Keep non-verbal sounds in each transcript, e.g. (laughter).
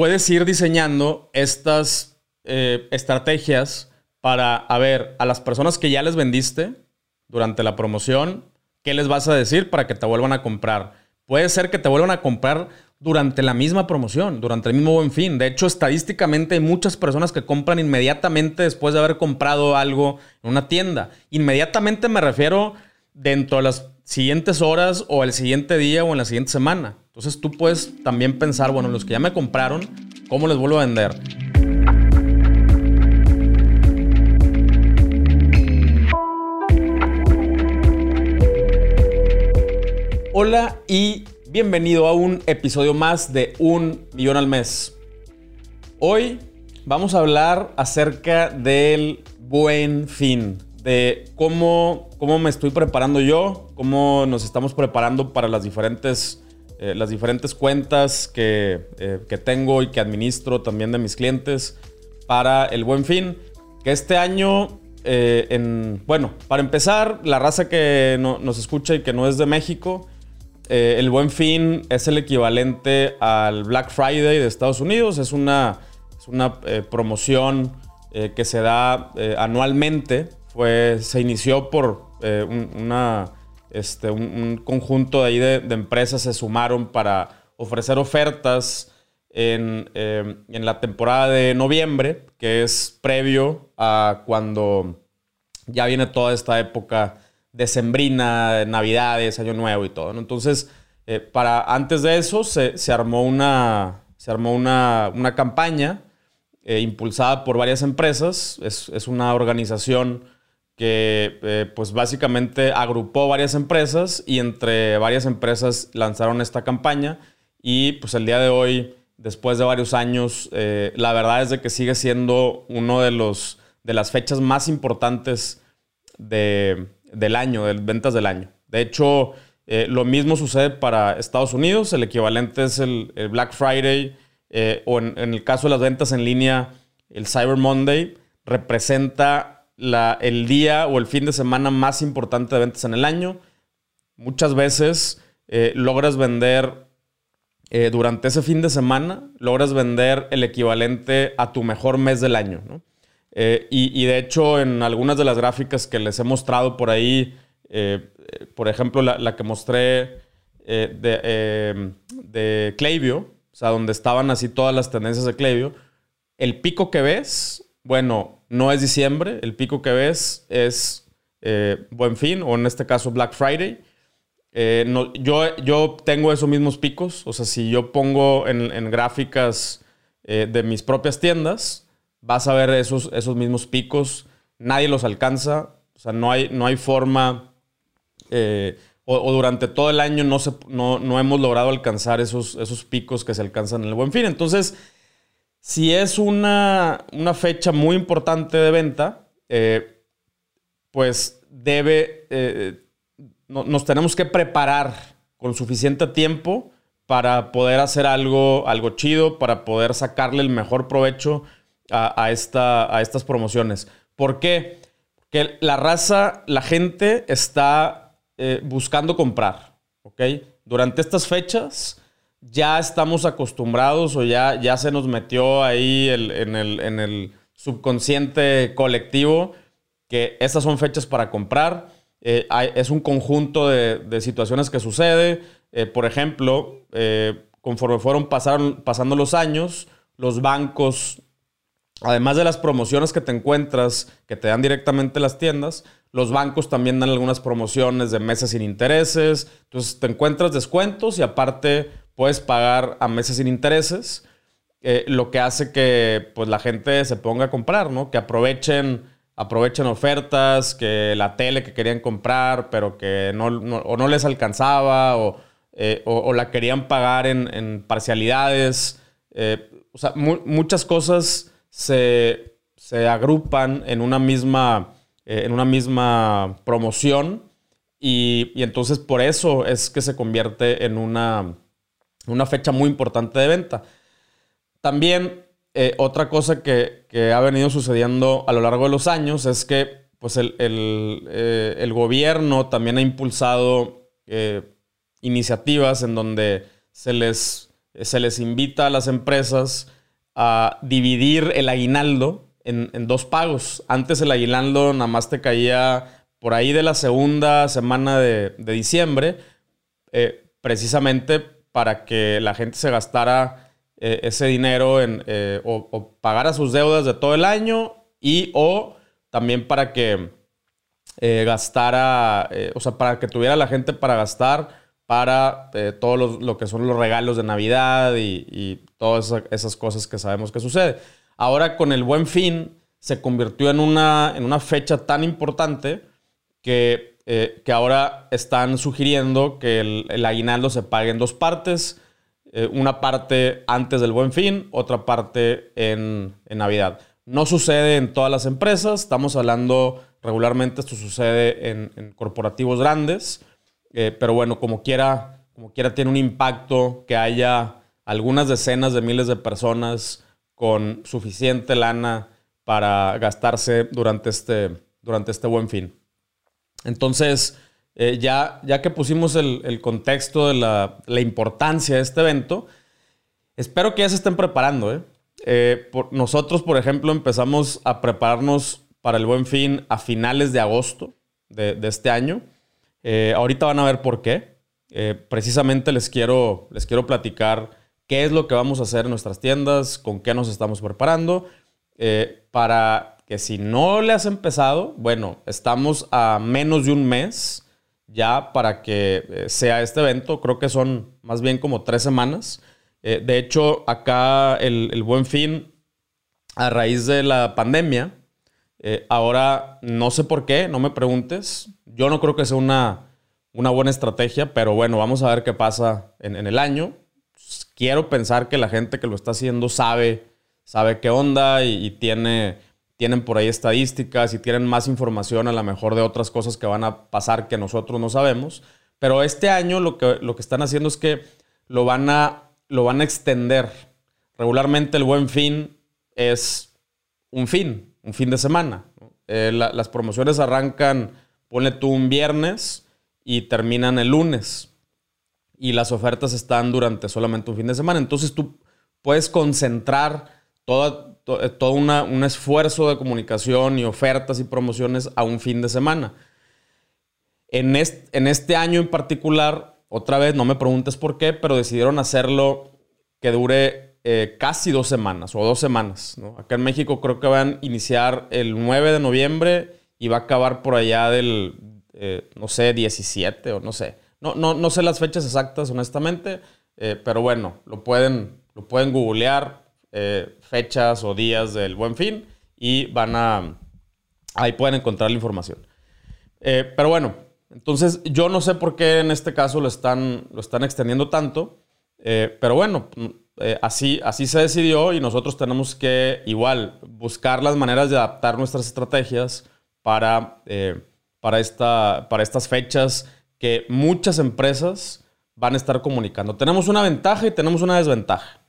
puedes ir diseñando estas eh, estrategias para, ver, a las personas que ya les vendiste durante la promoción, ¿qué les vas a decir para que te vuelvan a comprar? Puede ser que te vuelvan a comprar durante la misma promoción, durante el mismo buen fin. De hecho, estadísticamente hay muchas personas que compran inmediatamente después de haber comprado algo en una tienda. Inmediatamente me refiero dentro de las siguientes horas o el siguiente día o en la siguiente semana. Entonces tú puedes también pensar, bueno, los que ya me compraron, ¿cómo les vuelvo a vender? Hola y bienvenido a un episodio más de Un Millón al Mes. Hoy vamos a hablar acerca del buen fin, de cómo, cómo me estoy preparando yo, cómo nos estamos preparando para las diferentes, eh, las diferentes cuentas que, eh, que tengo y que administro también de mis clientes para el buen fin. Que este año eh, en, bueno, para empezar, la raza que nos escucha y que no es de México, el Buen Fin es el equivalente al Black Friday de Estados Unidos. Es una, una eh, promoción que se da anualmente. Fue, se inició por un, una, este, un, conjunto de, ahí de, empresas se sumaron para ofrecer ofertas en, en, la temporada de noviembre, que es previo a cuando ya viene toda esta época decembrina, Navidades, Año Nuevo y todo. Entonces, eh, para, antes de eso se, armó una, se armó una, campaña eh, impulsada por varias empresas. Es, una organización que eh, pues básicamente agrupó varias empresas y entre varias empresas lanzaron esta campaña y pues el día de hoy, después de varios años, la verdad es de que sigue siendo uno de los de las fechas más importantes de, del año, de ventas del año. De hecho, eh, lo mismo sucede para Estados Unidos, el equivalente es el, Black Friday eh, o en, el caso de las ventas en línea, el Cyber Monday representa el día o el fin de semana más importante de ventas en el año. Muchas veces eh, logras vender durante ese fin de semana, logras vender el equivalente a tu mejor mes del año. Eh, y, de hecho, en algunas de las gráficas que les he mostrado por ahí, eh, por ejemplo, la, que mostré eh, de, de o sea, donde estaban así todas las tendencias de Klaviyo, el pico que ves, bueno, no es diciembre, el pico que ves es Buen Fin, o en este caso Black Friday. no, yo, yo tengo esos mismos picos, o sea, si yo pongo en, gráficas de mis propias tiendas, vas a ver esos, esos mismos picos, nadie los alcanza, o sea, no hay, no hay forma, eh, o, durante todo el año no, se, no, hemos logrado alcanzar esos, esos picos que se alcanzan en el buen fin. Entonces, si es una, fecha muy importante de venta, eh, pues debe, eh, nos tenemos que preparar con suficiente tiempo para poder hacer algo, algo chido, para poder sacarle el mejor provecho a, esta, a estas promociones. ¿Por qué? Porque la raza, la gente está eh, buscando comprar, ¿ok? Durante estas fechas ya estamos acostumbrados o ya, ya se nos metió ahí en, el, subconsciente colectivo que estas son fechas para comprar. Eh, es un conjunto de, situaciones que sucede. Eh, por ejemplo, conforme fueron pasando los años, los bancos además de las promociones que te encuentras, que te dan directamente las tiendas, los bancos también dan algunas promociones de meses sin intereses. Entonces te encuentras descuentos y aparte puedes pagar a meses sin intereses. Eh, lo que hace que pues, la gente se ponga a comprar, ¿no? Que aprovechen, aprovechen ofertas, que la tele que querían comprar, pero que no, o no les alcanzaba, o, eh, la querían pagar en, parcialidades. Eh, o sea, muchas cosas se, agrupan en una misma, eh, en una misma promoción y, entonces por eso es que se convierte en una, una fecha muy importante de venta. También eh, otra cosa que, ha venido sucediendo a lo largo de los años es que pues el, eh, gobierno también ha impulsado iniciativas en donde se les eh, se les invita a las empresas a dividir el aguinaldo en, dos pagos. Antes el aguinaldo nada más te caía por ahí de la segunda semana de, diciembre, eh, precisamente para que la gente se gastara eh, ese dinero en, o, o, pagara sus deudas de todo el año y o también para que gastara, o sea, para que tuviera la gente para gastar para eh, todo lo, que son los regalos de Navidad y, todas esas cosas que sabemos que sucede. Ahora con el buen fin se convirtió en una, en una fecha tan importante que, eh, que ahora están sugiriendo que el, aguinaldo se pague en dos partes. Eh, una parte antes del buen fin, otra parte en, Navidad. No sucede en todas las empresas, estamos hablando regularmente, esto sucede en, en corporativos grandes. Eh, pero bueno, como quiera, como quiera tiene un impacto que haya algunas decenas de miles de personas con suficiente lana para gastarse durante este, durante este buen fin. Entonces, eh, ya, ya que pusimos el, contexto de la, importancia de este evento, espero que ya se estén preparando. ¿eh? por, nosotros, por ejemplo, empezamos a prepararnos para el buen fin a finales de agosto de, de este año. Eh, ahorita van a ver por qué. Eh, precisamente les quiero, les quiero platicar qué es lo que vamos a hacer en nuestras tiendas, con qué nos estamos preparando, eh, para que si no le has empezado, bueno, estamos a menos de un mes ya para que sea este evento. Creo que son más bien como tres semanas. de hecho, acá el, el, buen fin, a raíz de la pandemia, ahora no sé por qué, no me preguntes, yo no creo que sea una, una buena estrategia, pero bueno, vamos a ver qué pasa en, el año. Quiero pensar que la gente que lo está haciendo sabe, sabe qué onda y, tiene, tienen por ahí estadísticas y tienen más información a lo mejor de otras cosas que van a pasar que nosotros no sabemos. Pero este año lo que, lo que están haciendo es que lo van a, lo van a extender. Regularmente el buen fin es un fin, un fin de semana. Eh, las promociones arrancan ponle tú un viernes y terminan el lunes. Y las ofertas están durante solamente un fin de semana. Entonces tú puedes concentrar todo, todo un esfuerzo de comunicación y ofertas y promociones a un fin de semana. En este, en este año en particular, otra vez, no me preguntes por qué, pero decidieron hacerlo que dure eh, casi dos semanas o dos semanas. Acá en México creo que van a iniciar el 9 de noviembre y va a acabar por allá del, eh, no sé, 17 o no sé. No, no, no sé las fechas exactas, honestamente, eh, pero bueno, lo pueden, lo pueden googlear, eh, fechas o días del buen fin y van a, ahí pueden encontrar la información. pero bueno, entonces yo no sé por qué en este caso lo están, lo están extendiendo tanto, pero bueno, así, así se decidió y nosotros tenemos que igual buscar las maneras de adaptar nuestras estrategias para, eh, para, esta, para estas fechas que muchas empresas van a estar comunicando. Tenemos una ventaja y tenemos una desventaja.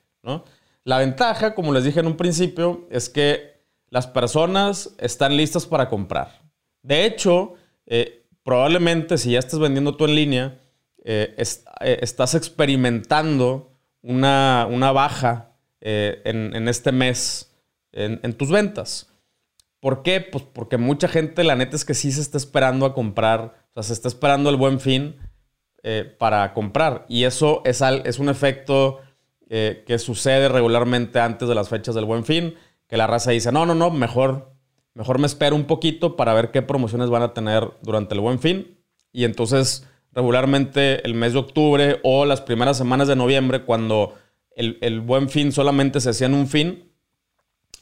La ventaja, como les dije en un principio, es que las personas están listas para comprar. De hecho, eh, probablemente si ya estás vendiendo tú en línea, eh, estás experimentando una, baja en, este mes en tus ventas. ¿Por qué? Pues porque mucha gente, la neta es que sí se está esperando a comprar, o sea, se está esperando el buen fin eh, para comprar. Y eso es, es un efecto que sucede regularmente antes de las fechas del buen fin, que la raza dice, no, no, no, mejor, mejor me espero un poquito para ver qué promociones van a tener durante el buen fin. Y entonces, regularmente el mes de octubre o las primeras semanas de noviembre, cuando el, buen fin solamente se hacía en un fin,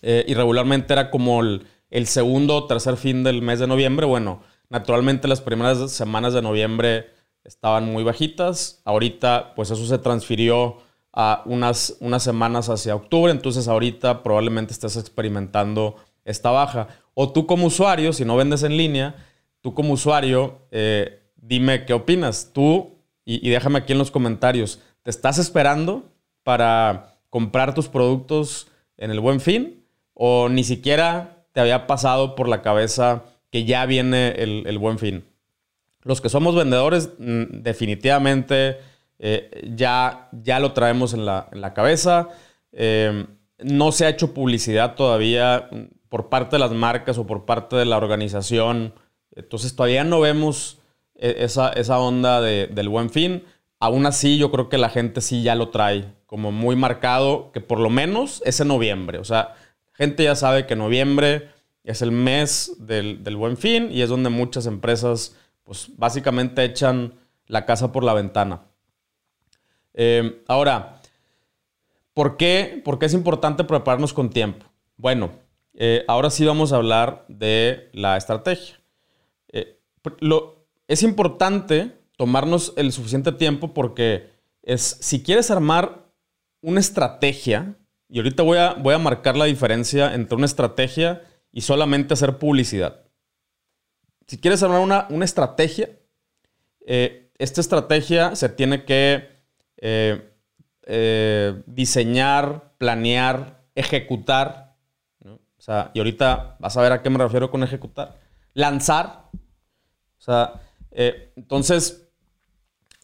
eh, y regularmente era como el el segundo o tercer fin del mes de noviembre, bueno, naturalmente las primeras semanas de noviembre estaban muy bajitas. Ahorita, pues eso se transfirió a unas, unas semanas hacia octubre, entonces ahorita probablemente estés experimentando esta baja. O tú como usuario, si no vendes en línea, tú como usuario, eh, dime qué opinas. Tú, y, y déjame aquí en los comentarios, ¿te estás esperando para comprar tus productos en el buen fin? ¿O ni siquiera te había pasado por la cabeza que ya viene el, buen fin. Los que somos vendedores, mm, definitivamente eh, ya, ya lo traemos en la, cabeza. Eh, no se ha hecho publicidad todavía por parte de las marcas o por parte de la organización. Entonces todavía no vemos esa, esa onda del buen fin. Aún así, yo creo que la gente sí ya lo trae como muy marcado, que por lo menos es en noviembre. O sea, gente ya sabe que noviembre es el mes del, buen fin y es donde muchas empresas, pues básicamente echan la casa por la ventana. Eh, ahora, ¿por qué, ¿por es importante prepararnos con tiempo? Bueno, eh, ahora sí vamos a hablar de la estrategia. Eh, lo, es importante tomarnos el suficiente tiempo porque es, si quieres armar una estrategia, y ahorita voy a, voy a marcar la diferencia entre una estrategia y solamente hacer publicidad. Si quieres armar una, una estrategia, eh, esta estrategia se tiene que eh, eh, diseñar, planear, ejecutar. O sea, y ahorita vas a ver a qué me refiero con ejecutar. Lanzar. O sea, entonces,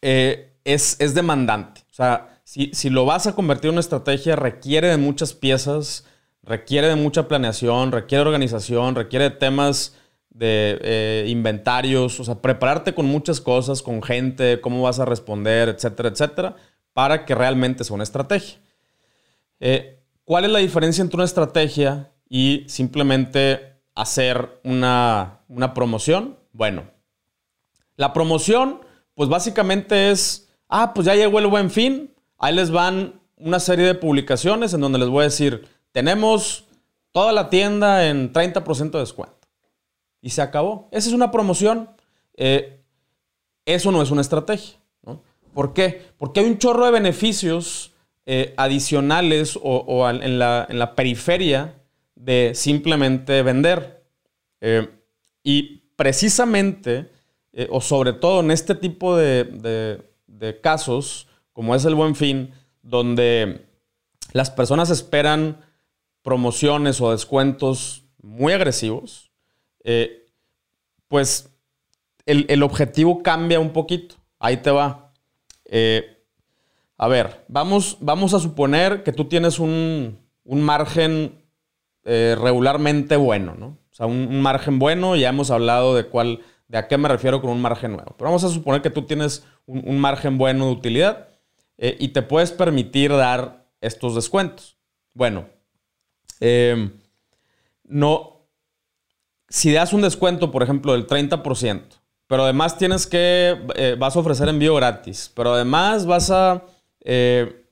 es, es demandante. O sea, si, lo vas a convertir en una estrategia, requiere de muchas piezas, requiere de mucha planeación, requiere organización, requiere de temas de eh, inventarios, o sea, prepararte con muchas cosas, con gente, cómo vas a responder, etcétera, etcétera, para que realmente sea una estrategia. Eh, ¿Cuál es la diferencia entre una estrategia y simplemente hacer una, una promoción? Bueno, la promoción, pues básicamente es, ah, pues ya llegó el buen fin, Ahí les van una serie de publicaciones en donde les voy a decir, tenemos toda la tienda en 30% de descuento. Y se acabó. Esa es una promoción. Eh, eso no es una estrategia. ¿Por qué? Porque hay un chorro de beneficios eh, adicionales o, en, la, periferia de simplemente vender. Eh, y precisamente, o sobre todo en este tipo de casos, como es el buen fin, donde las personas esperan promociones o descuentos muy agresivos, eh, pues el, objetivo cambia un poquito. Ahí te va. Eh, a ver, vamos, vamos a suponer que tú tienes un, margen eh, regularmente bueno, ¿no? O sea, un, margen bueno, ya hemos hablado de cuál, de a qué me refiero con un margen nuevo. Pero vamos a suponer que tú tienes un margen bueno de utilidad y te puedes permitir dar estos descuentos. Bueno, no, si das un descuento, por ejemplo, del 30%, pero además tienes que, eh, vas a ofrecer envío gratis, pero además vas a, eh,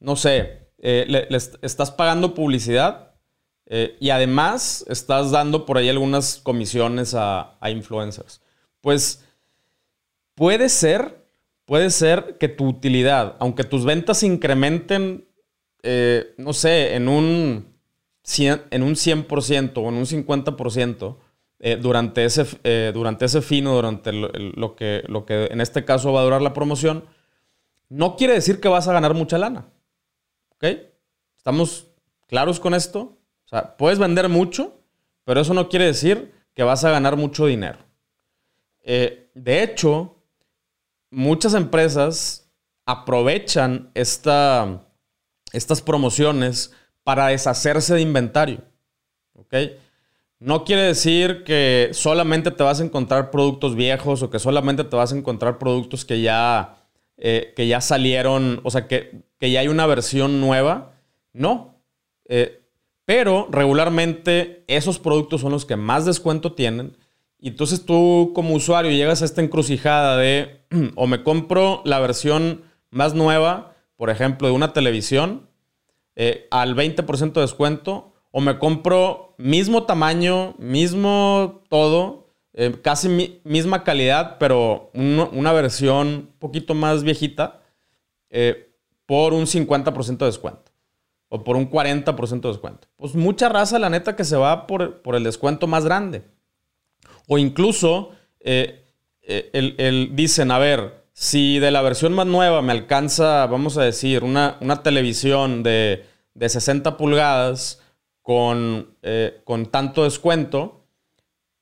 no sé, le, estás pagando publicidad y además estás dando por ahí algunas comisiones a, influencers. Pues puede ser puede ser que tu utilidad, aunque tus ventas incrementen, eh, no sé, en un, 100, en un 100% o en un 50%, eh, durante, ese, eh, durante ese fino, durante lo, que, lo que en este caso va a durar la promoción, no quiere decir que vas a ganar mucha lana. ¿Ok? ¿Estamos claros con esto? O sea, puedes vender mucho, pero eso no quiere decir que vas a ganar mucho dinero. de hecho, muchas empresas aprovechan esta, estas promociones para deshacerse de inventario. ¿Ok? No quiere decir que solamente te vas a encontrar productos viejos o que solamente te vas a encontrar productos que ya, eh, que ya salieron, o sea, que, ya hay una versión nueva. No. Eh, pero regularmente esos productos son los que más descuento tienen y entonces tú como usuario llegas a esta encrucijada de (clears throat) o me compro la versión más nueva, por ejemplo, de una televisión eh, al 20% de descuento, o me compro mismo tamaño, mismo todo, eh, casi misma calidad, pero una versión un poquito más viejita, eh, por un 50% de descuento. O por un 40% de descuento. Pues mucha raza, la neta, que se va por, por el descuento más grande. O incluso eh, el, dicen, a ver, si de la versión más nueva me alcanza, vamos a decir, una, una televisión de, 60 pulgadas con, eh, con tanto descuento,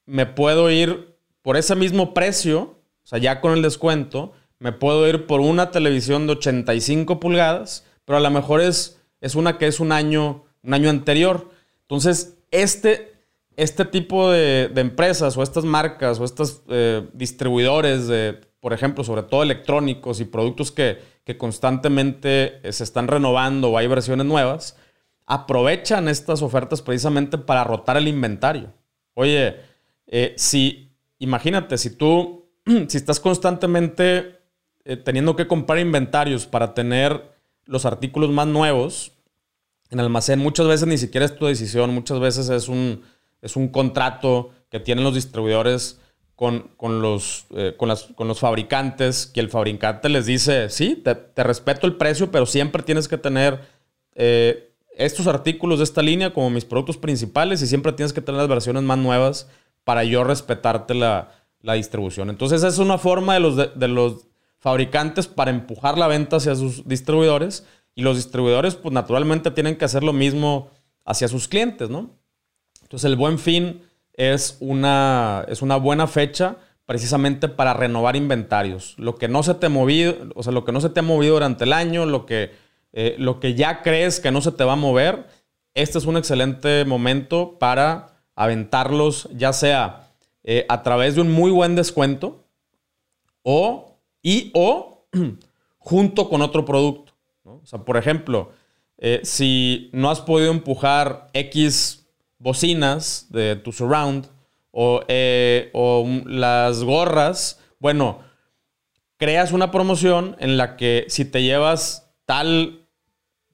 me puedo ir por ese mismo precio, o sea, ya con el descuento, me puedo ir por una televisión de 85 pulgadas, pero a lo mejor es, es una que es un año, un año anterior. Entonces, este, este tipo de, empresas o estas marcas o estos eh, distribuidores de, por ejemplo, sobre todo electrónicos y productos que, que constantemente eh, se están renovando o hay versiones nuevas, aprovechan estas ofertas precisamente para rotar el inventario. Oye, eh, si, imagínate, si tú, (clears throat) si estás constantemente eh, teniendo que comprar inventarios para tener los artículos más nuevos en almacén, muchas veces ni siquiera es tu decisión, muchas veces es un, es un contrato que tienen los distribuidores con, los, eh, con, los fabricantes, que el fabricante les dice, sí, te, respeto el precio, pero siempre tienes que tener estos artículos de esta línea como mis productos principales y siempre tienes que tener las versiones más nuevas para yo respetarte la, distribución. Entonces, esa es una forma de los, de, los fabricantes para empujar la venta hacia sus distribuidores y los distribuidores, pues naturalmente tienen que hacer lo mismo hacia sus clientes, ¿no? Entonces, el buen fin es una, es una buena fecha precisamente para renovar inventarios. Lo que no se te movido, o sea, lo que no se te ha movido durante el año, lo que eh, lo que ya crees que no se te va a mover, este es un excelente momento para aventarlos, ya sea eh, a través de un muy buen descuento o y o (clears throat) junto con otro producto. O sea, por ejemplo, eh, si no has podido empujar X bocinas de tu surround o, o las gorras, bueno, creas una promoción en la que si te llevas tal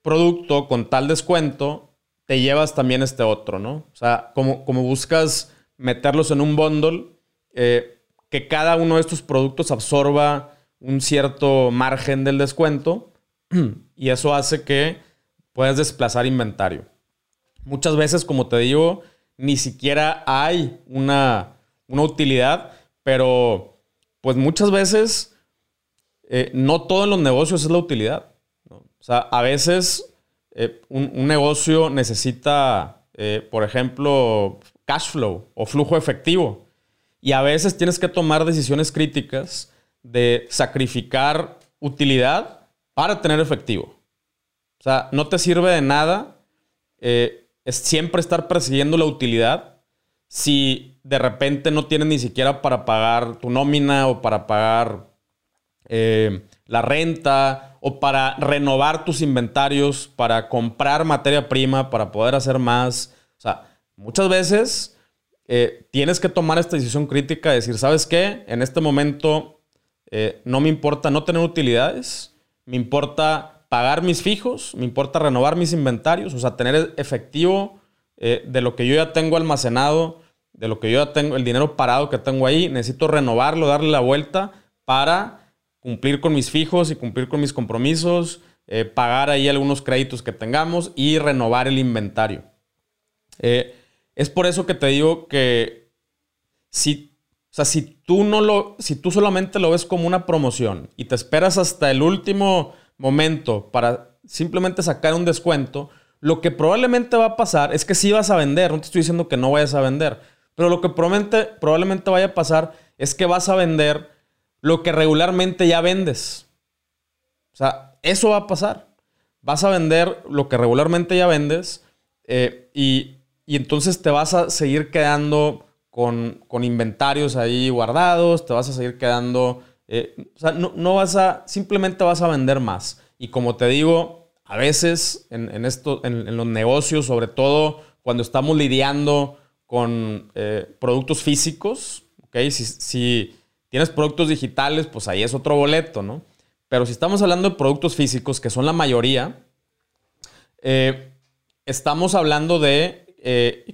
producto con tal descuento, te llevas también este otro, ¿no? O sea, como, como buscas meterlos en un bundle, eh, que cada uno de estos productos absorba un cierto margen del descuento (clears throat) y eso hace que puedas desplazar inventario. Muchas veces, como te digo, ni siquiera hay una, utilidad, pero pues muchas veces eh, no todo en los negocios es la utilidad. O sea, a veces eh, un, negocio necesita, eh, por ejemplo, cash flow o flujo efectivo. Y a veces tienes que tomar decisiones críticas de sacrificar utilidad para tener efectivo. O sea, no te sirve de nada es siempre estar persiguiendo la utilidad si de repente no tienes ni siquiera para pagar tu nómina o para pagar la renta o para renovar tus inventarios, para comprar materia prima, para poder hacer más. O sea, muchas veces eh, tienes que tomar esta decisión crítica, decir, ¿sabes qué? En este momento eh, no me importa no tener utilidades, me importa pagar mis fijos, me importa renovar mis inventarios, o sea, tener efectivo eh, de lo que yo ya tengo almacenado, de lo que yo ya tengo, el dinero parado que tengo ahí, necesito renovarlo, darle la vuelta para cumplir con mis fijos y cumplir con mis compromisos, eh, pagar ahí algunos créditos que tengamos y renovar el inventario. Eh, es por eso que te digo que si, o sea, si tú no lo, si tú solamente lo ves como una promoción y te esperas hasta el último momento para simplemente sacar un descuento, lo que probablemente va a pasar es que sí vas a vender, no te estoy diciendo que no vayas a vender, pero lo que probablemente, probablemente vaya a pasar es que vas a vender lo que regularmente ya vendes. O sea, eso va a pasar. Vas a vender lo que regularmente ya vendes eh, y, entonces te vas a seguir quedando con, inventarios ahí guardados, te vas a seguir quedando... Eh, o sea, no, vas a... Simplemente vas a vender más. Y como te digo, a veces en, en, los negocios, sobre todo cuando estamos lidiando con eh, productos físicos, ¿ok? Si, Tienes productos digitales, pues ahí es otro boleto, ¿no? Pero si estamos hablando de productos físicos, que son la mayoría, eh, estamos hablando de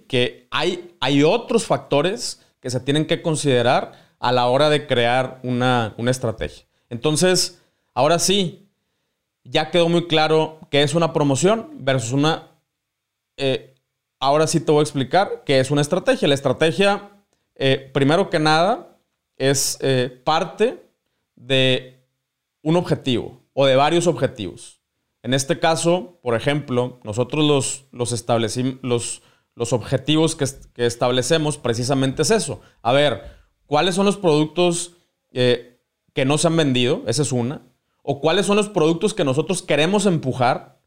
que hay, hay otros factores que se tienen que considerar a la hora de crear una, estrategia. Entonces, ahora sí, ya quedó muy claro qué es una promoción versus una... Eh, ahora sí te voy a explicar qué es una estrategia. La estrategia, primero que nada, es eh, parte de un objetivo o de varios objetivos. En este caso, por ejemplo, nosotros los, los, establecimos, los, los objetivos que, establecemos precisamente es eso. A ver, ¿cuáles son los productos eh, que no se han vendido, esa es una, o cuáles son los productos que nosotros queremos empujar.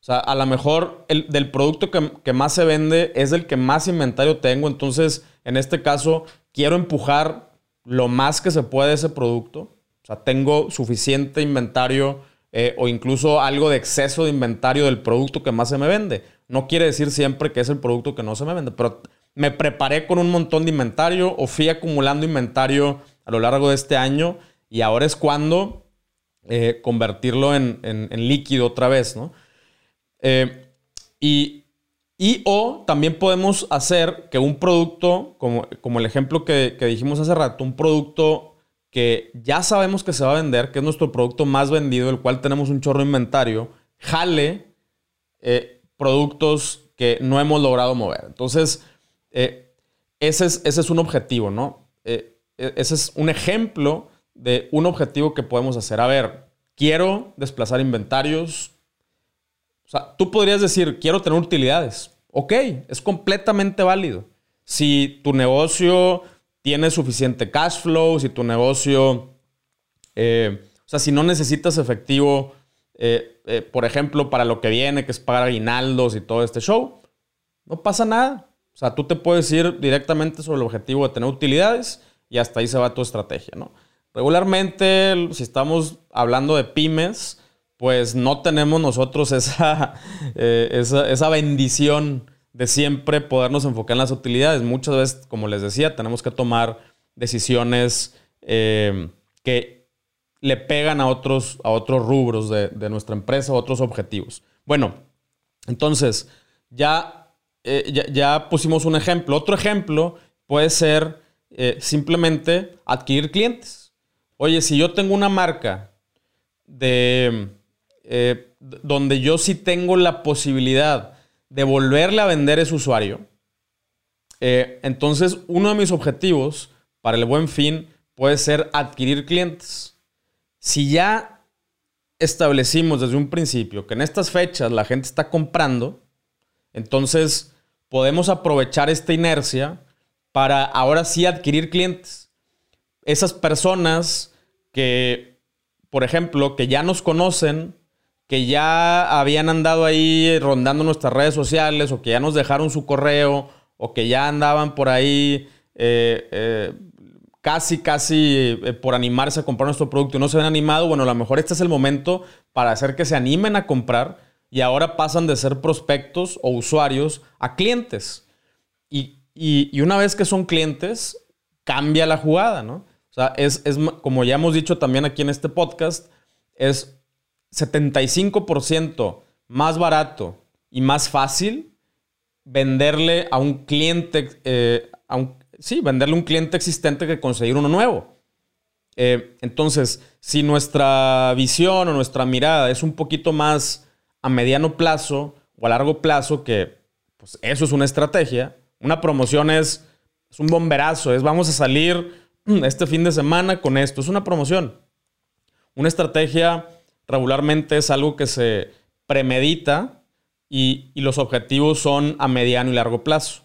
O sea, a lo mejor el del producto que, que más se vende es el que más inventario tengo, entonces en este caso quiero empujar lo más que se puede ese producto. O sea, tengo suficiente inventario eh, o incluso algo de exceso de inventario del producto que más se me vende. No quiere decir siempre que es el producto que no se me vende, pero me preparé con un montón de inventario o fui acumulando inventario a lo largo de este año y ahora es cuando eh, convertirlo en, líquido otra vez, ¿no? Eh, y, o también podemos hacer que un producto, como, como el ejemplo que, que dijimos hace rato, un producto que ya sabemos que se va a vender, que es nuestro producto más vendido, el cual tenemos un chorro de inventario, jale eh, productos que no hemos logrado mover. Entonces, eh, ese, es, ese, es, un objetivo, ¿no? Eh, e, ese es un ejemplo de un objetivo que podemos hacer. A ver, quiero desplazar inventarios. O sea, tú podrías decir, quiero tener utilidades. Ok, es completamente válido. Si tu negocio tiene suficiente cash flow, si tu negocio, eh, o sea, si no necesitas efectivo, por ejemplo, para lo que viene, que es pagar aguinaldos y todo este show, no pasa nada. O sea, tú te puedes ir directamente sobre el objetivo de tener utilidades y hasta ahí se va tu estrategia, ¿no? Regularmente, si estamos hablando de pymes, pues no tenemos nosotros esa, (laughs) eh, esa, bendición de siempre podernos enfocar en las utilidades. Muchas veces, como les decía, tenemos que tomar decisiones eh, que le pegan a otros, a otros rubros de, de nuestra empresa, a otros objetivos. Bueno, entonces, ya eh, ya, pusimos un ejemplo. Otro ejemplo puede ser eh, simplemente adquirir clientes. Oye, si yo tengo una marca de eh, donde yo sí tengo la posibilidad de volverle a vender a ese usuario, entonces uno de mis objetivos para el buen fin puede ser adquirir clientes. Si ya establecimos desde un principio que en estas fechas la gente está comprando, entonces podemos aprovechar esta inercia para ahora sí adquirir clientes. Esas personas que, por ejemplo, que ya nos conocen, que ya habían andado ahí rondando nuestras redes sociales o que ya nos dejaron su correo o que ya andaban por ahí eh, eh, casi, casi eh, por animarse a comprar nuestro producto y no se ven animado, bueno, a lo mejor este es el momento para hacer que se animen a comprar y ahora pasan de ser prospectos o usuarios a clientes. Y, una vez que son clientes, cambia la jugada, ¿no? O sea, es, es, como ya hemos dicho también aquí en este podcast, es 75% más barato y más fácil venderle a un cliente, eh, a un, sí, venderle a un cliente existente que conseguir uno nuevo. Eh, entonces, si nuestra visión o nuestra mirada es un poquito más a mediano plazo o a largo plazo, que pues eso es una estrategia. Una promoción es, es un bomberazo, es vamos a salir este fin de semana con esto, es una promoción. Una estrategia regularmente es algo que se premedita y, los objetivos son a mediano y largo plazo.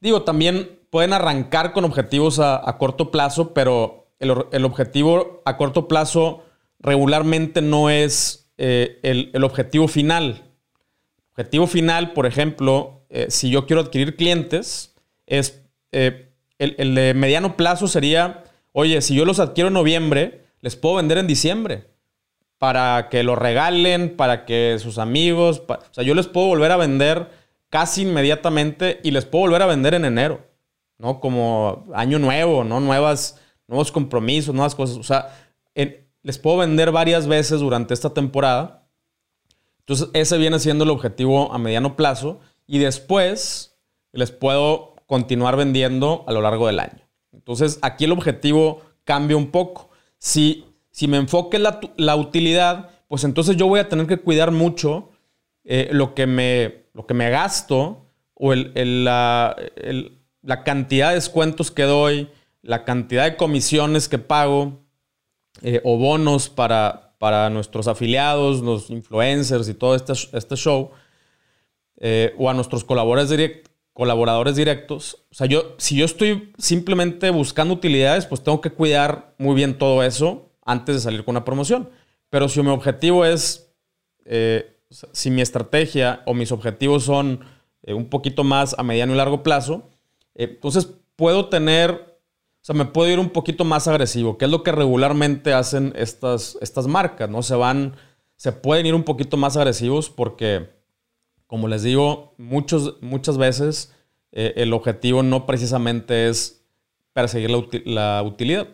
Digo, también pueden arrancar con objetivos a, corto plazo, pero el, el, objetivo a corto plazo regularmente no es eh, el, objetivo final. Objetivo final, por ejemplo, eh, si yo quiero adquirir clientes, es eh, el, de mediano plazo sería, oye, si yo los adquiero en noviembre, les puedo vender en diciembre para que lo regalen, para que sus amigos, o sea, yo les puedo volver a vender casi inmediatamente y les puedo volver a vender en enero, ¿no? Como año nuevo, ¿no? Nuevas, nuevos compromisos, nuevas cosas. O sea, en, les puedo vender varias veces durante esta temporada. Entonces, ese viene siendo el objetivo a mediano plazo. Y después les puedo continuar vendiendo a lo largo del año. Entonces, aquí el objetivo cambia un poco. Si, si me enfoque en la, utilidad, pues entonces yo voy a tener que cuidar mucho eh, lo, que me, lo que me gasto o la, la cantidad de descuentos que doy, la cantidad de comisiones que pago eh, o bonos para, para nuestros afiliados, los influencers y todo este, este show, eh, o a nuestros colaboradores, colaboradores directos. O sea, yo, si yo estoy simplemente buscando utilidades, pues tengo que cuidar muy bien todo eso antes de salir con una promoción. Pero si mi objetivo es, eh, si mi estrategia o mis objetivos son un poquito más a mediano y largo plazo, entonces puedo tener, sea, me puedo ir un poquito más agresivo, que es lo que regularmente hacen estas, estas marcas, ¿no? Se van, se pueden ir un poquito más agresivos porque como les digo, muchos, muchas veces eh, el objetivo no precisamente es perseguir la, utilidad.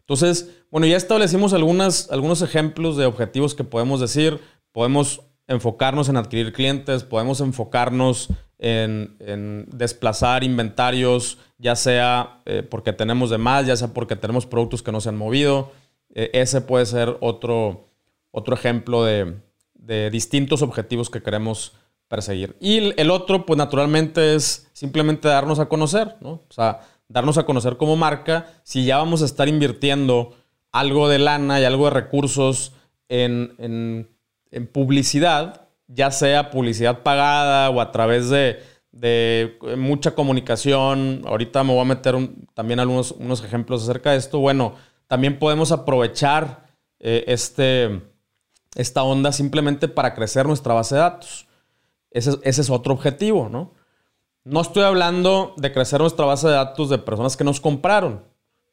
Entonces, bueno, ya establecimos algunas, algunos ejemplos de objetivos que podemos decir. Podemos enfocarnos en adquirir clientes, podemos enfocarnos en, desplazar inventarios, ya sea eh, porque tenemos de más, ya sea porque tenemos productos que no se han movido. Eh, ese puede ser otro, otro ejemplo de, de distintos objetivos que queremos perseguir. Y el otro, pues naturalmente es simplemente darnos a conocer, ¿no? O sea, darnos a conocer como marca. Si ya vamos a estar invirtiendo algo de lana y algo de recursos en, publicidad, ya sea publicidad pagada o a través de, mucha comunicación. Ahorita me voy a meter también algunos unos ejemplos acerca de esto. Bueno, también podemos aprovechar eh, este, esta onda simplemente para crecer nuestra base de datos. Ese, es otro objetivo, ¿no? No estoy hablando de crecer nuestra base de datos de personas que nos compraron,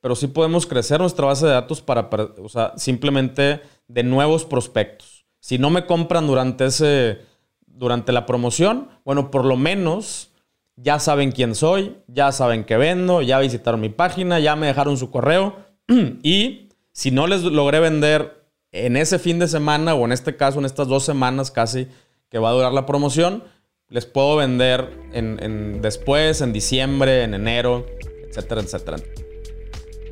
pero sí podemos crecer nuestra base de datos para, o sea, simplemente de nuevos prospectos. Si no me compran durante ese, durante la promoción, bueno, por lo menos ya saben quién soy, ya saben qué vendo, ya visitaron mi página, ya me dejaron su correo (clears throat) y si no les logré vender en ese fin de semana o en este caso en estas dos semanas casi que va a durar la promoción, les puedo vender en, después, en diciembre, en enero, etcétera, etcétera.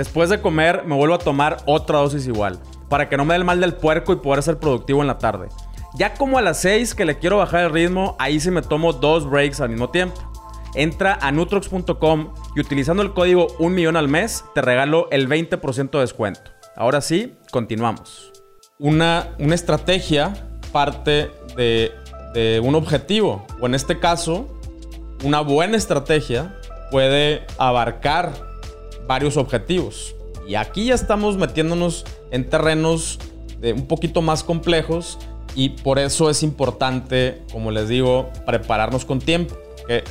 Después de comer me vuelvo a tomar otra dosis igual, para que no me dé el mal del puerco y poder ser productivo en la tarde. Ya como a las 6 que le quiero bajar el ritmo, ahí sí me tomo dos breaks al mismo tiempo. Entra a nutrox.com y utilizando el código 1 millón al mes te regalo el 20% de descuento. Ahora sí, continuamos. Una, una estrategia parte de, un objetivo. O en este caso, una buena estrategia puede abarcar varios objetivos. Y aquí ya estamos metiéndonos en terrenos de un poquito más complejos y por eso es importante, como les digo, prepararnos con tiempo. Que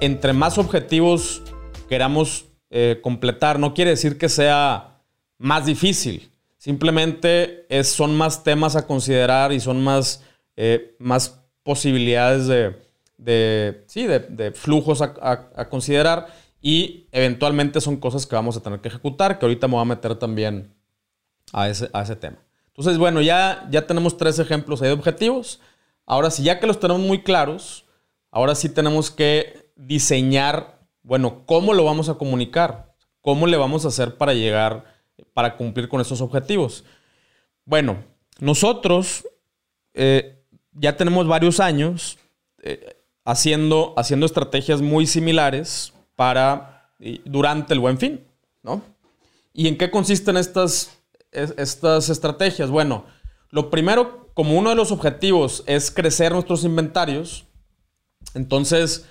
entre más objetivos queramos eh, completar, no quiere decir que sea más difícil. Simplemente son más temas a considerar y son más, eh, más posibilidades de, sí, de, flujos a, considerar y eventualmente son cosas que vamos a tener que ejecutar, que ahorita me voy a meter también a ese, a ese tema. Entonces, bueno, ya, ya tenemos tres ejemplos ahí de objetivos. Ahora sí, ya que los tenemos muy claros, ahora sí tenemos que diseñar, bueno, cómo lo vamos a comunicar, cómo le vamos a hacer para llegar para cumplir con esos objetivos. Bueno, nosotros eh, ya tenemos varios años eh, haciendo, haciendo estrategias muy similares para durante el buen fin, ¿no? ¿Y en qué consisten estas, estas estrategias? Bueno, lo primero, como uno de los objetivos es crecer nuestros inventarios, entonces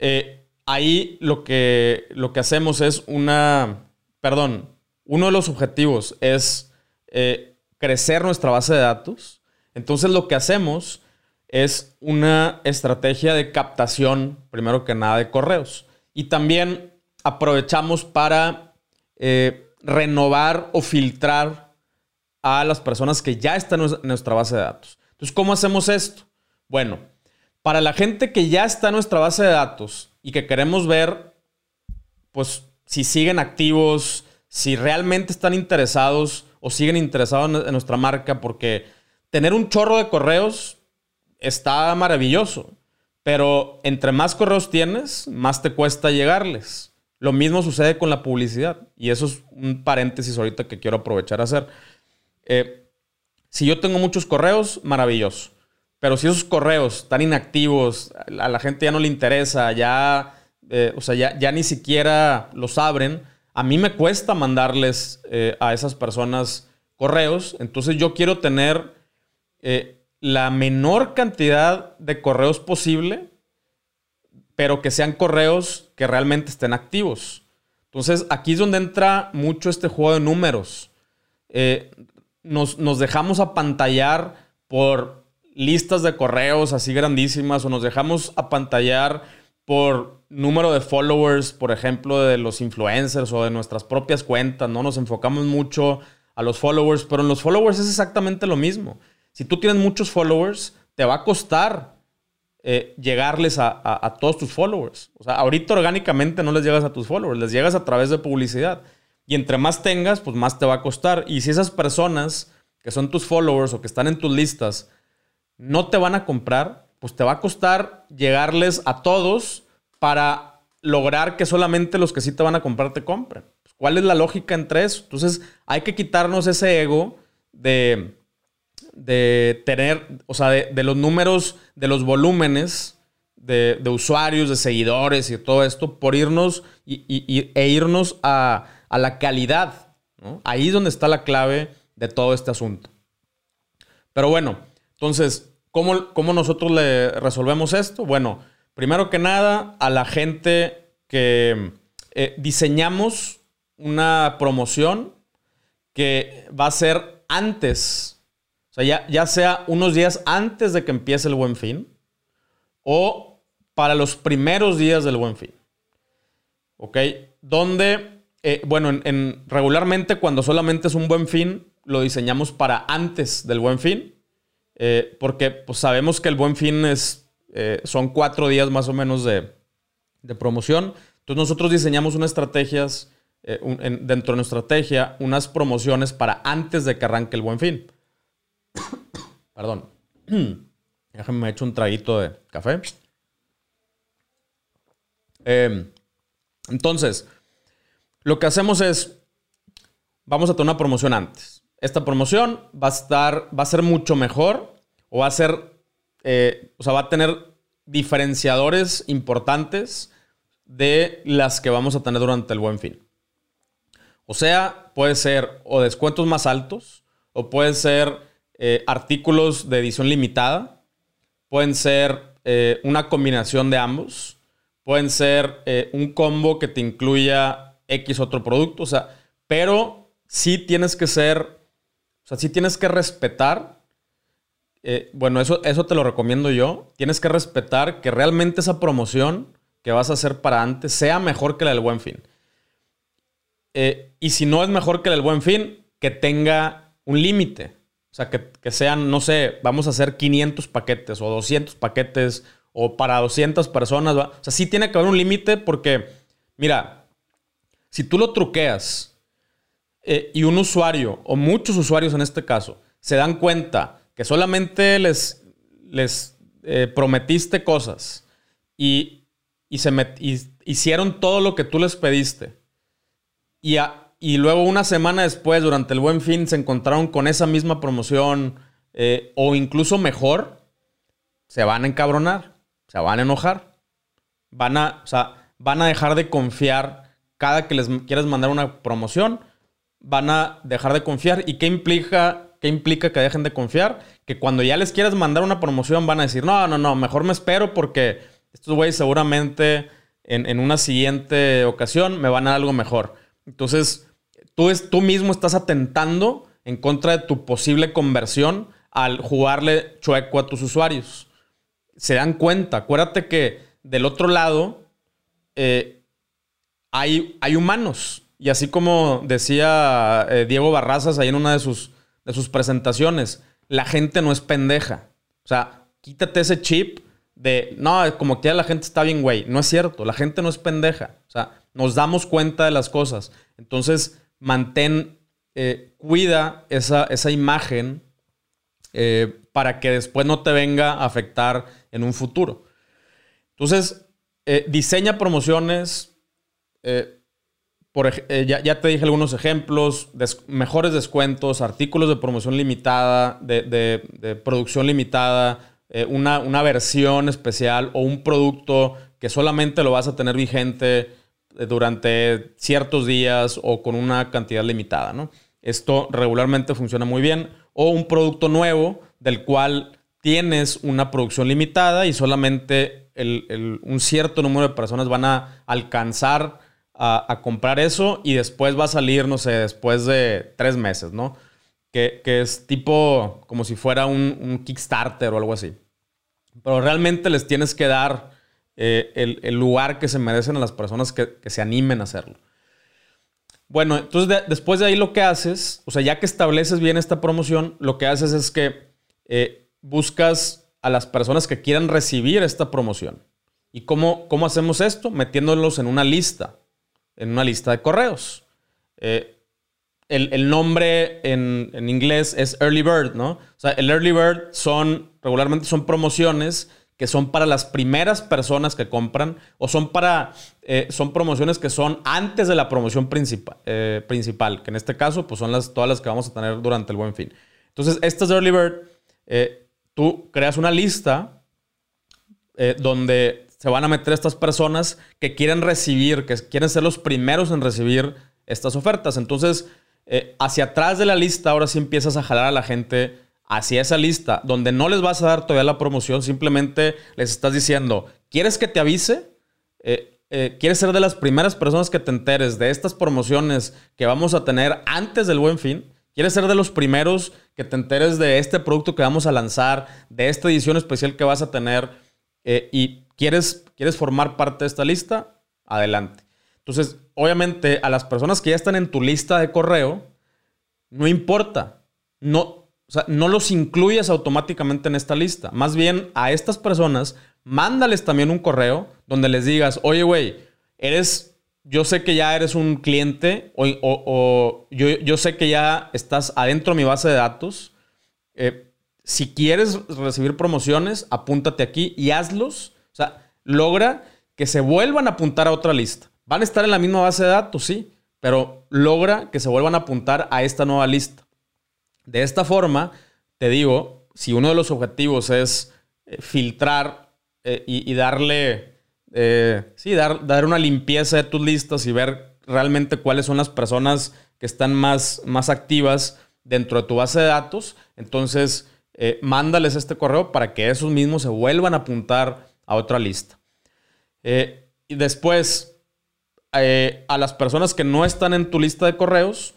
eh, ahí lo que, lo que hacemos es una, perdón, uno de los objetivos es eh, crecer nuestra base de datos. Entonces lo que hacemos es una estrategia de captación, primero que nada, de correos. Y también aprovechamos para eh, renovar o filtrar a las personas que ya están en nuestra base de datos. Entonces, ¿cómo hacemos esto? Bueno, para la gente que ya está en nuestra base de datos y que queremos ver, pues, si siguen activos, si realmente están interesados o siguen interesados en nuestra marca, porque tener un chorro de correos está maravilloso, Pero entre más correos tienes, más te cuesta llegarles. Lo mismo sucede con la publicidad. Y eso es un paréntesis ahorita que quiero aprovechar a hacer. Eh, si yo tengo muchos correos, maravilloso. Pero si esos correos están inactivos, a la gente ya no le interesa, ya, eh, o sea, ya, ni siquiera los abren, a mí me cuesta mandarles eh, a esas personas correos. Entonces yo quiero tener la menor cantidad de correos posible, pero que sean correos que realmente estén activos. Entonces, aquí es donde entra mucho este juego de números. Eh, nos, nos, dejamos apantallar por listas de correos así grandísimas o nos dejamos apantallar por número de followers, por ejemplo, de los influencers o de nuestras propias cuentas, ¿no? Nos enfocamos mucho a los followers, pero en los followers es exactamente lo mismo. Si tú tienes muchos followers, te va a costar eh, llegarles a, todos tus followers. O sea, ahorita orgánicamente no les llegas a tus followers, les llegas a través de publicidad. Y entre más tengas, pues más te va a costar. Y si esas personas que son tus followers o que están en tus listas no te van a comprar, pues te va a costar llegarles a todos para lograr que solamente los que sí te van a comprar te compren. Pues, ¿Cuál es la lógica entre eso? Entonces hay que quitarnos ese ego de de tener, o sea, de, los números, de los volúmenes de, usuarios, de seguidores y todo esto, por irnos y, e irnos a, la calidad. Ahí es donde está la clave de todo este asunto. Pero bueno, entonces, ¿cómo, cómo nosotros le resolvemos esto? Bueno, primero que nada, a la gente que eh, diseñamos una promoción que va a ser antes ya, sea unos días antes de que empiece el buen fin o para los primeros días del buen fin. ¿Ok? Donde, eh, bueno, en, regularmente cuando solamente es un buen fin, lo diseñamos para antes del buen fin, eh, porque pues, sabemos que el buen fin es, eh, son cuatro días más o menos de, promoción. Entonces nosotros diseñamos unas estrategias, dentro de nuestra estrategia, unas promociones para antes de que arranque el buen fin. (coughs) Perdón. (coughs) Déjame me echo un traguito de café. Em, entonces, lo que hacemos es, vamos a tener una promoción antes. Esta promoción va a estar, va a ser mucho mejor o va a ser, eh, o sea, va a tener diferenciadores importantes de las que vamos a tener durante el buen fin. O sea, puede ser o descuentos más altos o puede ser eh, artículos de edición limitada, pueden ser eh, una combinación de ambos, pueden ser eh, un combo que te incluya X otro producto, o sea, pero sí tienes que ser, o sea, sí tienes que respetar, bueno, eso, eso te lo recomiendo yo, tienes que respetar que realmente esa promoción que vas a hacer para antes sea mejor que la del buen fin. y si no es mejor que la del buen fin, que tenga un límite. O sea, que, sean, no sé, vamos a hacer 500 paquetes o 200 paquetes o para 200 personas. O sea, sí tiene que haber un límite porque, mira, si tú lo truqueas eh, y un usuario, o muchos usuarios en este caso, se dan cuenta que solamente les, les eh, prometiste cosas y, se hicieron todo lo que tú les pediste y a, y luego una semana después, durante el buen fin, se encontraron con esa misma promoción eh, o incluso mejor, se van a encabronar, se van a enojar, van a, o sea, van a dejar de confiar cada que les quieras mandar una promoción, van a dejar de confiar. ¿Y qué implica, qué implica que dejen de confiar? Que cuando ya les quieras mandar una promoción van a decir, no, no, no, mejor me espero porque estos güeyes seguramente en, en una siguiente ocasión me van a dar algo mejor. Entonces, tú, es, tú mismo estás atentando en contra de tu posible conversión al jugarle chueco a tus usuarios. Se dan cuenta. Acuérdate que del otro lado eh, hay, hay, humanos. Y así como decía eh, Diego Barrazas ahí en una de sus, de sus presentaciones, la gente no es pendeja. O sea, quítate ese chip de, no, como que la gente está bien, güey. No es cierto, la gente no es pendeja. O sea, nos damos cuenta de las cosas. Entonces, mantén, eh, cuida esa, esa imagen eh, para que después no te venga a afectar en un futuro. Entonces, eh, diseña promociones. Por, eh, ya, te dije algunos ejemplos. mejores descuentos, artículos de promoción limitada, de, producción limitada, una, una, versión especial o un producto que solamente lo vas a tener vigente durante ciertos días o con una cantidad limitada. ¿no? Esto regularmente funciona muy bien. O un producto nuevo del cual tienes una producción limitada y solamente un cierto número de personas van a alcanzar a, comprar eso y después va a salir, no sé, después de tres meses, ¿no? Que, es tipo como si fuera un, Kickstarter o algo así. Pero realmente les tienes que dar eh, el, lugar que se merecen a las personas que, se animen a hacerlo. Bueno, entonces después de ahí lo que haces, o sea, ya que estableces bien esta promoción, lo que haces es que eh, buscas a las personas que quieran recibir esta promoción. ¿Y cómo, cómo hacemos esto? Metiéndolos en una lista, en una lista de correos. Eh, el, nombre en, inglés es Early Bird, ¿no? O sea, el Early Bird son, regularmente son promociones que son para las primeras personas que compran o son para, eh, son promociones que son antes de la promoción principal, eh, principal, que en este caso pues son las, todas las que vamos a tener durante el buen fin. Entonces, estas Early Bird tú creas una lista eh, donde se van a meter estas personas que quieren recibir, que quieren ser los primeros en recibir estas ofertas. Entonces, eh, hacia atrás de la lista, ahora sí empiezas a jalar a la gente hacia esa lista, donde no les vas a dar todavía la promoción, simplemente les estás diciendo, ¿quieres que te avise? Eh, ¿Quieres ser de las primeras personas que te enteres de estas promociones que vamos a tener antes del buen fin? ¿Quieres ser de los primeros que te enteres de este producto que vamos a lanzar, de esta edición especial que vas a tener eh, y quieres, quieres formar parte de esta lista? Adelante. Entonces, obviamente, a las personas que ya están en tu lista de correo, no importa. No, no los incluyas automáticamente en esta lista. Más bien, a estas personas, mándales también un correo donde les digas, oye, güey, eres yo sé que ya eres un cliente o, yo, sé que ya estás adentro de mi base de datos. Eh, si quieres recibir promociones, apúntate aquí y hazlos. O sea, logra que se vuelvan a apuntar a otra lista. Van a estar en la misma base de datos, sí, pero logra que se vuelvan a apuntar a esta nueva lista. De esta forma, te digo, si uno de los objetivos es eh, filtrar eh, y darle eh, sí, dar, dar una limpieza de tus listas y ver realmente cuáles son las personas que están más, más activas dentro de tu base de datos. Entonces, mándales este correo para que esos mismos se vuelvan a apuntar a otra lista. Y después, a las personas que no están en tu lista de correos,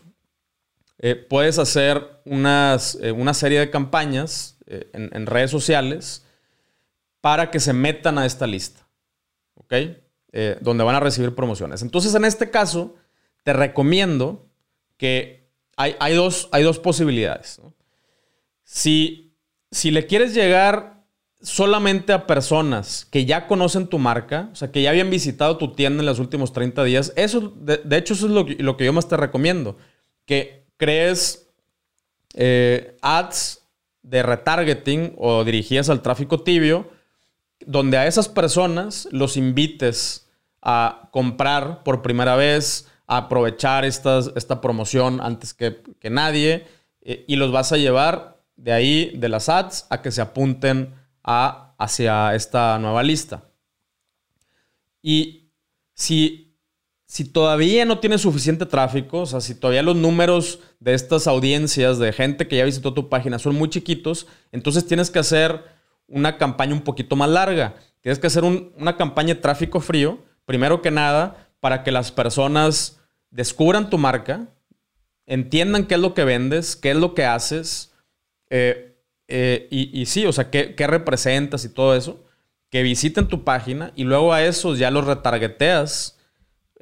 puedes hacer unas, una serie de campañas en redes sociales para que se metan a esta lista. ¿ok? Eh, donde van a recibir promociones. Entonces, en este caso, te recomiendo que hay, dos, hay dos posibilidades. Si, si le quieres llegar solamente a personas que ya conocen tu marca, o sea, que ya habían visitado tu tienda en los últimos 30 días, eso, de, hecho, eso es lo, lo, que yo más te recomiendo. Que crees eh, ads de retargeting o dirigidas al tráfico tibio donde a esas personas los invites a comprar por primera vez, a aprovechar esta promoción antes que, nadie eh, y los vas a llevar de ahí, de las ads, a que se apunten a, hacia esta nueva lista. Y si, si todavía no tienes suficiente tráfico, o sea, si todavía los números de estas audiencias de gente que ya visitó tu página son muy chiquitos, entonces tienes que hacer una campaña un poquito más larga. Tienes que hacer una campaña de tráfico frío, primero que nada, para que las personas descubran tu marca, entiendan qué es lo que vendes, qué es lo que haces, eh, eh, y, sí, o sea, qué, representas y todo eso, que visiten tu página y luego a esos ya los retargeteas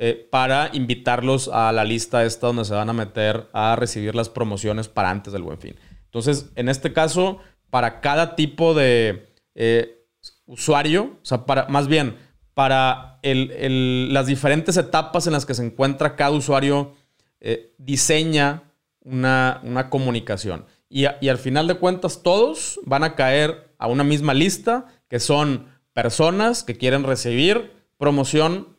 eh, para invitarlos a la lista esta donde se van a meter a recibir las promociones para antes del buen fin. Entonces, en este caso, para cada tipo de eh, usuario, o sea, para, más bien, para las diferentes etapas en las que se encuentra cada usuario, eh, diseña una, comunicación. Y, al final de cuentas, todos van a caer a una misma lista, que son personas que quieren recibir promoción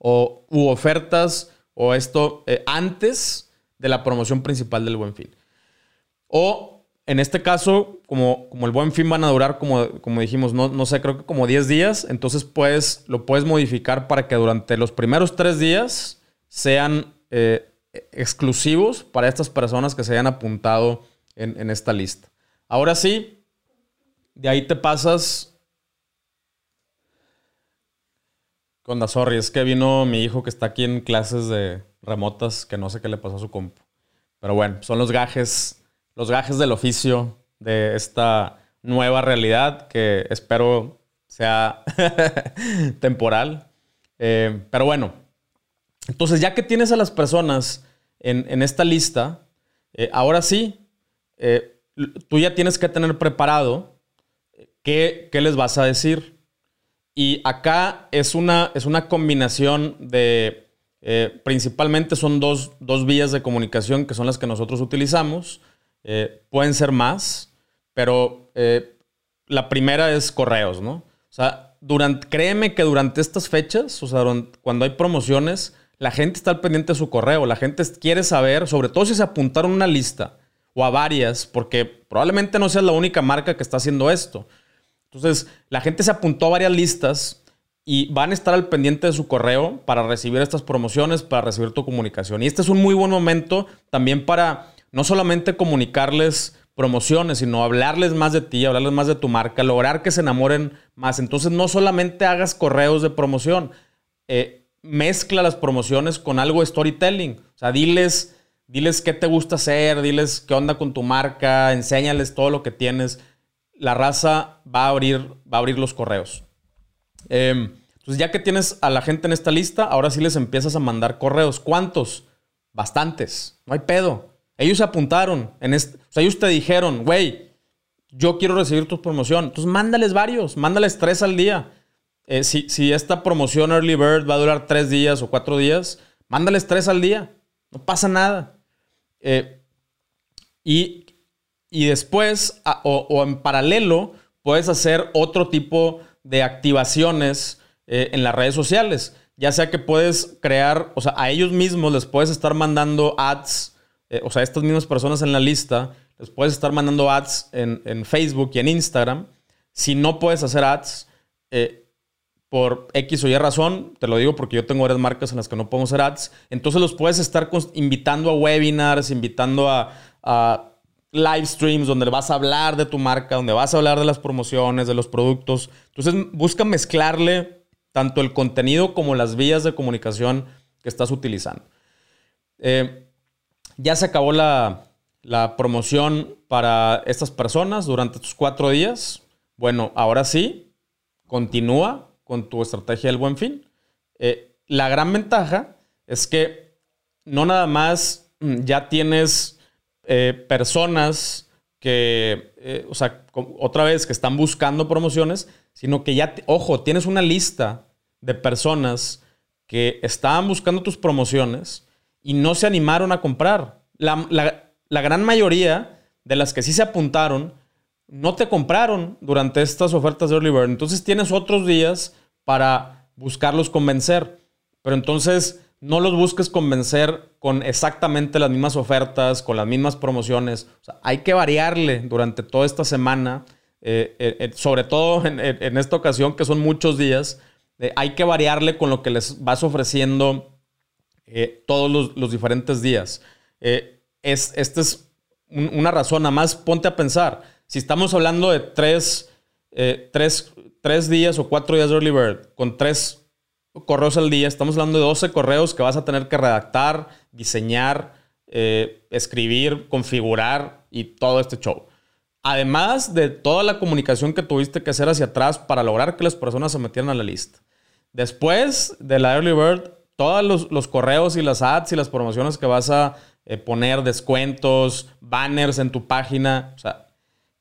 o, ofertas o esto eh, antes de la promoción principal del buen fin. O en este caso, como, como el buen fin van a durar, como, como dijimos, no, no sé, creo que como 10 días, entonces puedes, lo puedes modificar para que durante los primeros 3 días sean eh, exclusivos para estas personas que se hayan apuntado en, en esta lista. Ahora sí, de ahí te pasas Con sorry, es que vino mi hijo que está aquí en clases de remotas, que no sé qué le pasó a su compu. Pero bueno, son los gajes, los gajes del oficio de esta nueva realidad que espero sea (laughs) temporal. Eh, pero bueno, entonces ya que tienes a las personas en, esta lista, eh, ahora sí, eh, tú ya tienes que tener preparado qué, qué les vas a decir. Y acá es una, es una combinación de, eh, principalmente son dos, vías de comunicación que son las que nosotros utilizamos. Eh, pueden ser más, pero eh, la primera es correos, ¿no? O sea, durante, créeme que durante estas fechas, o sea, cuando hay promociones, la gente está al pendiente de su correo, la gente quiere saber, sobre todo si se apuntaron a una lista o a varias, porque probablemente no sea la única marca que está haciendo esto. Entonces, la gente se apuntó a varias listas y van a estar al pendiente de su correo para recibir estas promociones, para recibir tu comunicación. Y este es un muy buen momento también para no solamente comunicarles promociones, sino hablarles más de ti, hablarles más de tu marca, lograr que se enamoren más. Entonces, no solamente hagas correos de promoción, eh, mezcla las promociones con algo de storytelling. O sea, diles, diles qué te gusta hacer, diles qué onda con tu marca, enséñales todo lo que tienes la raza va a abrir, va a abrir los correos. entonces, em, ya que tienes a la gente en esta lista, ahora sí les empiezas a mandar correos. ¿Cuántos? Bastantes. No hay pedo. Ellos se apuntaron. En este, o sea, ellos te dijeron, güey, yo quiero recibir tu promoción. Entonces, mándales varios. Mándales tres al día. Eh, si, si, esta promoción Early Bird va a durar tres días o cuatro días, mándales tres al día. No pasa nada. Eh, y y después, o, en paralelo, puedes hacer otro tipo de activaciones eh, en las redes sociales. Ya sea que puedes crear, o sea, a ellos mismos les puedes estar mandando ads, eh, o sea, a estas mismas personas en la lista, les puedes estar mandando ads en, Facebook y en Instagram. Si no puedes hacer ads, eh, por X o Y razón, te lo digo porque yo tengo varias marcas en las que no podemos hacer ads, entonces los puedes estar invitando a webinars, invitando a live streams donde vas a hablar de tu marca, donde vas a hablar de las promociones, de los productos. Entonces busca mezclarle tanto el contenido como las vías de comunicación que estás utilizando. Eh, ya se acabó la, promoción para estas personas durante estos cuatro días. Bueno, ahora sí, continúa con tu estrategia del buen fin. Eh, la gran ventaja es que no nada más mm, ya tienes eh, personas que, eh, o sea, otra vez, que están buscando promociones, sino que ya, ojo, tienes una lista de personas que estaban buscando tus promociones y no se animaron a comprar. La, la gran mayoría de las que sí se apuntaron no te compraron durante estas ofertas de Early Bird. Entonces tienes otros días para buscarlos convencer. Pero entonces no los busques convencer con exactamente las mismas ofertas, con las mismas promociones. hay que variarle durante toda esta semana, eh, eh, eh, sobre todo (laughs) en, esta ocasión que son muchos días, hay que variarle con lo que les vas ofreciendo todos los, diferentes días. es, esta es una razón, nada más ponte a pensar, si estamos hablando de tres, tres días o cuatro días de early bird, con tres correos al día. Estamos hablando de 12 correos que vas a tener que redactar, diseñar, eh, escribir, configurar y todo este show. Además de toda la comunicación que tuviste que hacer hacia atrás para lograr que las personas se metieran a la lista. Después de la Early Bird, todos los, correos y las ads y las promociones que vas a eh, poner, descuentos, banners en tu página. O sea,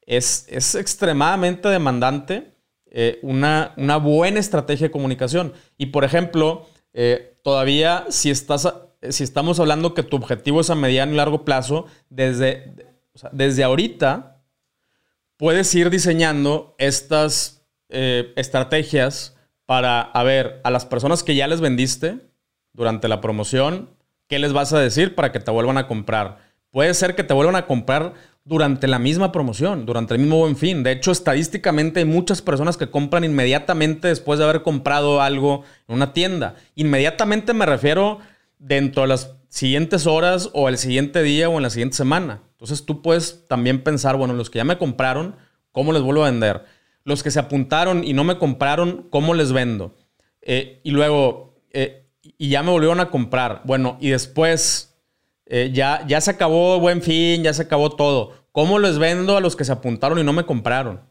es, es extremadamente demandante eh, una, una, buena estrategia de comunicación. Y por ejemplo, eh, todavía si, estás, si estamos hablando que tu objetivo es a mediano y largo plazo, desde, desde ahorita puedes ir diseñando estas eh, estrategias para, a ver, a las personas que ya les vendiste durante la promoción, ¿qué les vas a decir para que te vuelvan a comprar? Puede ser que te vuelvan a comprar durante la misma promoción, durante el mismo buen fin. De hecho, estadísticamente hay muchas personas que compran inmediatamente después de haber comprado algo en una tienda. Inmediatamente me refiero dentro de las siguientes horas o el siguiente día o en la siguiente semana. Entonces tú puedes también pensar, bueno, los que ya me compraron, ¿cómo les vuelvo a vender? Los que se apuntaron y no me compraron, ¿cómo les vendo? Eh, y luego, eh, y ya me volvieron a comprar. Bueno, y después, eh, ya, ya se acabó buen fin, ya se acabó todo. ¿Cómo les vendo a los que se apuntaron y no me compraron?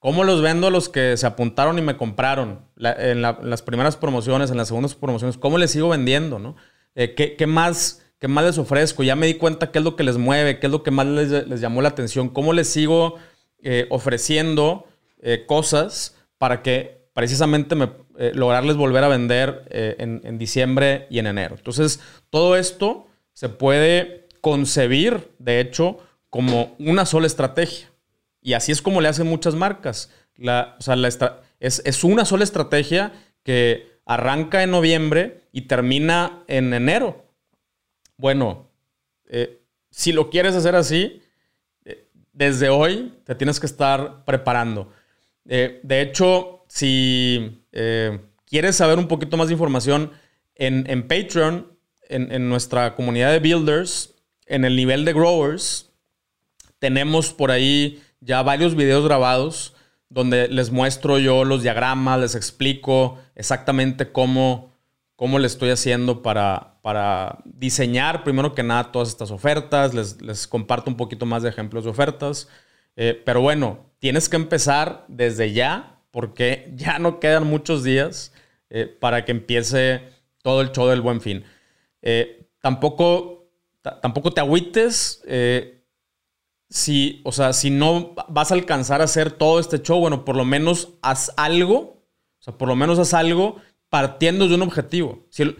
¿Cómo los vendo a los que se apuntaron y me compraron en, las primeras promociones, en las segundas promociones? ¿Cómo les sigo vendiendo? ¿no? Eh, ¿qué, más, ¿Qué más les ofrezco? Ya me di cuenta qué es lo que les mueve, qué es lo que más les, llamó la atención, cómo les sigo eh, ofreciendo eh, cosas para que precisamente me, lograrles volver a vender en, en diciembre y en enero. Entonces, todo esto se puede concebir, de hecho, como una sola estrategia. Y así es como le hacen muchas marcas. La, o sea, la es, es, una sola estrategia que arranca en noviembre y termina en enero. Bueno, eh, si lo quieres hacer así, eh, desde hoy te tienes que estar preparando. Eh, de hecho, si quieres saber un poquito más de información, en, en Patreon, en, en nuestra comunidad de builders, en el nivel de growers, tenemos por ahí ya varios videos grabados donde les muestro yo los diagramas, les explico exactamente cómo, cómo le estoy haciendo para, para diseñar, primero que nada, todas estas ofertas. Les, comparto un poquito más de ejemplos de ofertas. Eh, pero bueno, tienes que empezar desde ya, porque ya no quedan muchos días eh, para que empiece todo el show del buen fin. Eh, tampoco, tampoco te agüites si, o sea, si no vas a alcanzar a hacer todo este show, bueno, por lo menos haz algo, o sea, por lo menos haz algo partiendo de un objetivo. Si,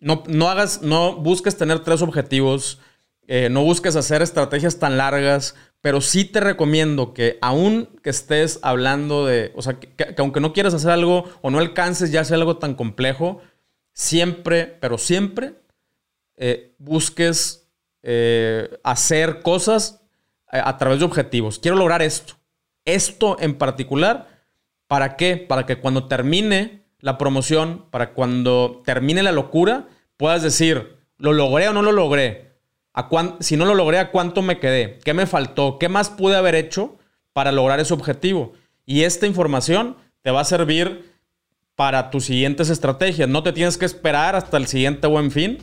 no, no hagas, no busques tener tres objetivos, eh, no busques hacer estrategias tan largas, pero sí te recomiendo que aún que estés hablando de, o sea, que, aunque no quieras hacer algo o no alcances ya hacer algo tan complejo, siempre, pero siempre eh, busques eh, hacer cosas a través de objetivos. Quiero lograr esto. Esto en particular, ¿para qué? Para que cuando termine la promoción, para cuando termine la locura, puedas decir, ¿lo logré o no lo logré? ¿A si no lo logré, ¿a cuánto me quedé? ¿Qué me faltó? ¿Qué más pude haber hecho para lograr ese objetivo? Y esta información te va a servir para tus siguientes estrategias. No te tienes que esperar hasta el siguiente buen fin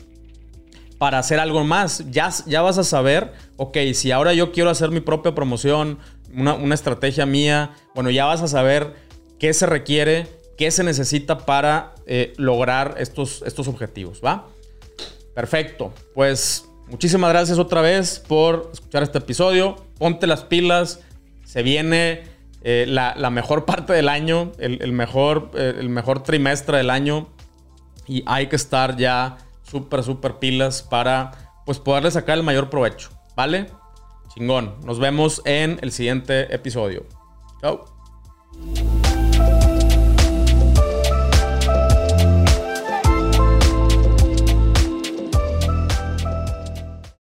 para hacer algo más. Ya, ya vas a saber, ok, si ahora yo quiero hacer mi propia promoción, una, estrategia mía, bueno, ya vas a saber qué se requiere, qué se necesita para eh, lograr estos, estos objetivos, ¿va? Perfecto, pues muchísimas gracias otra vez por escuchar este episodio. Ponte las pilas, se viene eh, la, mejor parte del año, el, mejor, eh, el mejor trimestre del año y hay que estar ya súper, súper pilas para pues poderle sacar el mayor provecho. ¿Vale? Chingón. Nos vemos en el siguiente episodio. Chao.